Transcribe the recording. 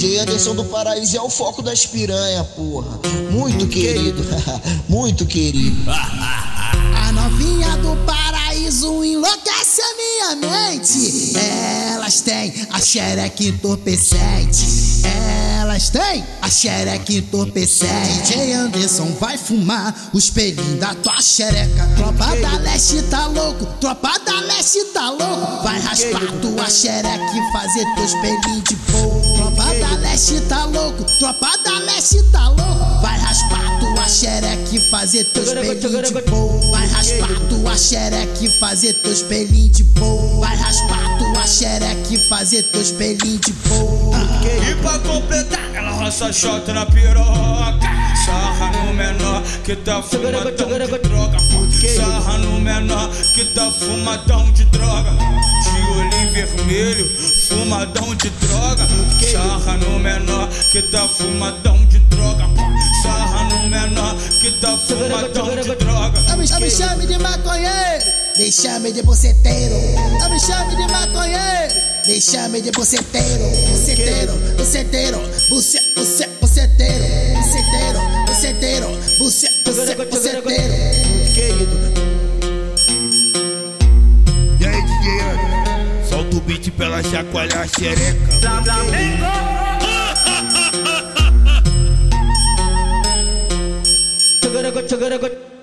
DJ Anderson do Paraíso é o foco das piranha, porra. Muito querido, muito querido. A novinha do paraíso enlouquece a minha mente. Elas têm a xereca entorpecente. Elas têm a xereca entorpecente. DJ Anderson vai fumar o espelhinho da tua xereca. Tropa da leste tá louco, tropa da leste tá louco. Vai raspar tua xereca e fazer teu espelhinho de fogo. Tropa da leste tá louco, tropa da leste tá louco. Vai raspar tua xereca e fazer teu espelhinho de fogo. Vai raspar tua xereca e fazer teu espelhinho de fogo. Vai raspar tua xereca e fazer teu espelhinho de fogo. E pra completar, ela roça shot na piroca. Sarra no menor que tá fumadão de droga. Sarra no menor que tá fumadão de droga. Vermelho, fumadão de droga. Sarra no menor que tá fumadão de droga. Sarra no menor que tá fumadão de droga. Não me, chame de maconheiro, me chame de boceteiro. Não me chame de maconheiro, me chame de boceteiro. Boceteiro, boceteiro, buce, buce, boceteiro. Boceteiro, boceteiro, buce, buce, boceteiro. O beat pra ela chacoalhar a xereca. Chugaragot, chugaragot.